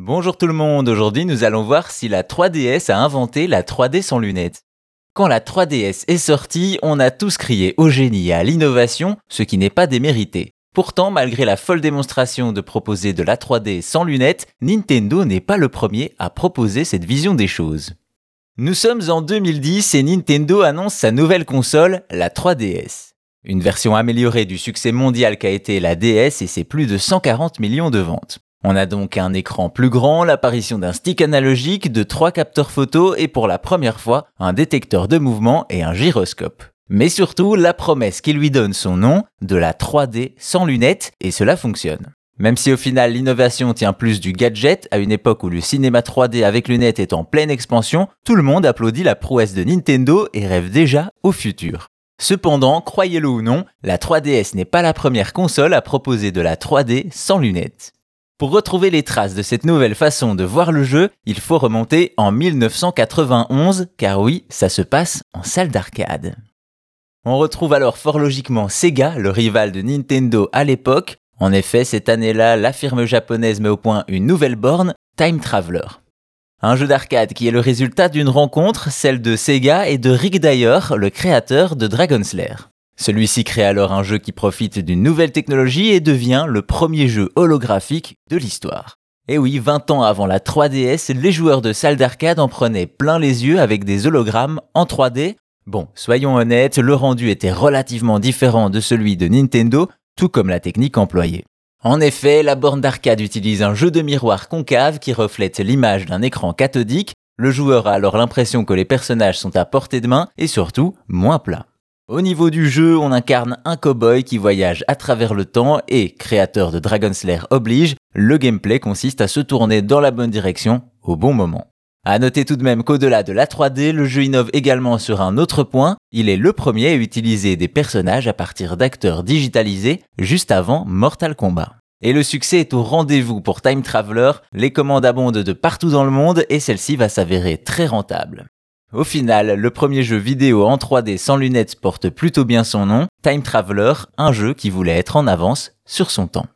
Bonjour tout le monde, aujourd'hui nous allons voir si la 3DS a inventé la 3D sans lunettes. Quand la 3DS est sortie, on a tous crié au génie et à l'innovation, ce qui n'est pas démérité. Pourtant, malgré la folle démonstration de proposer de la 3D sans lunettes, Nintendo n'est pas le premier à proposer cette vision des choses. Nous sommes en 2010 et Nintendo annonce sa nouvelle console, la 3DS. Une version améliorée du succès mondial qu'a été la DS et ses plus de 140 millions de ventes. On a donc un écran plus grand, l'apparition d'un stick analogique, de trois capteurs photo et pour la première fois, un détecteur de mouvement et un gyroscope. Mais surtout, la promesse qui lui donne son nom, de la 3D sans lunettes, et cela fonctionne. Même si au final l'innovation tient plus du gadget, à une époque où le cinéma 3D avec lunettes est en pleine expansion, tout le monde applaudit la prouesse de Nintendo et rêve déjà au futur. Cependant, croyez-le ou non, la 3DS n'est pas la première console à proposer de la 3D sans lunettes. Pour retrouver les traces de cette nouvelle façon de voir le jeu, il faut remonter en 1991, car oui, ça se passe en salle d'arcade. On retrouve alors fort logiquement Sega, le rival de Nintendo à l'époque. En effet, cette année-là, la firme japonaise met au point une nouvelle borne, Time Traveler. Un jeu d'arcade qui est le résultat d'une rencontre, celle de Sega et de Rick Dyer, le créateur de Dragon Slayer. Celui-ci crée alors un jeu qui profite d'une nouvelle technologie et devient le premier jeu holographique de l'histoire. Et oui, 20 ans avant la 3DS, les joueurs de salles d'arcade en prenaient plein les yeux avec des hologrammes en 3D. Bon, soyons honnêtes, le rendu était relativement différent de celui de Nintendo, tout comme la technique employée. En effet, la borne d'arcade utilise un jeu de miroir concave qui reflète l'image d'un écran cathodique. Le joueur a alors l'impression que les personnages sont à portée de main et surtout moins plats. Au niveau du jeu, on incarne un cowboy qui voyage à travers le temps et, créateur de Dragon Slayer oblige, le gameplay consiste à se tourner dans la bonne direction au bon moment. À noter tout de même qu'au-delà de la 3D, le jeu innove également sur un autre point, il est le premier à utiliser des personnages à partir d'acteurs digitalisés juste avant Mortal Kombat. Et le succès est au rendez-vous pour Time Traveler, les commandes abondent de partout dans le monde et celle-ci va s'avérer très rentable. Au final, le premier jeu vidéo en 3D sans lunettes porte plutôt bien son nom, Time Traveler, un jeu qui voulait être en avance sur son temps.